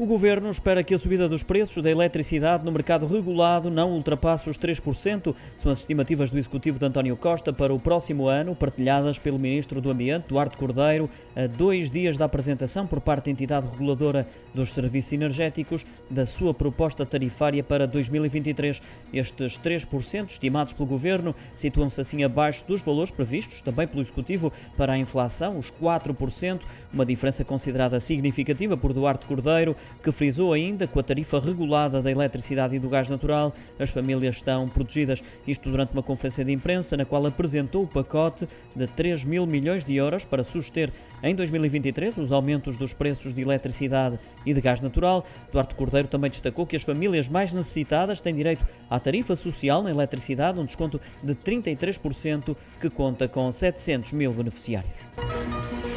O governo espera que a subida dos preços da eletricidade no mercado regulado não ultrapasse os 3%, são as estimativas do executivo de António Costa para o próximo ano, partilhadas pelo ministro do Ambiente, Duarte Cordeiro, a dois dias da apresentação por parte da entidade reguladora dos serviços energéticos da sua proposta tarifária para 2023. Estes 3% estimados pelo governo situam-se assim abaixo dos valores previstos também pelo executivo para a inflação, os 4%, uma diferença considerada significativa por Duarte Cordeiro que frisou ainda que com a tarifa regulada da eletricidade e do gás natural, as famílias estão protegidas. Isto durante uma conferência de imprensa na qual apresentou o pacote de 3 mil milhões de euros para suster em 2023 os aumentos dos preços de eletricidade e de gás natural. Duarte Cordeiro também destacou que as famílias mais necessitadas têm direito à tarifa social na eletricidade, um desconto de 33% que conta com 700 mil beneficiários.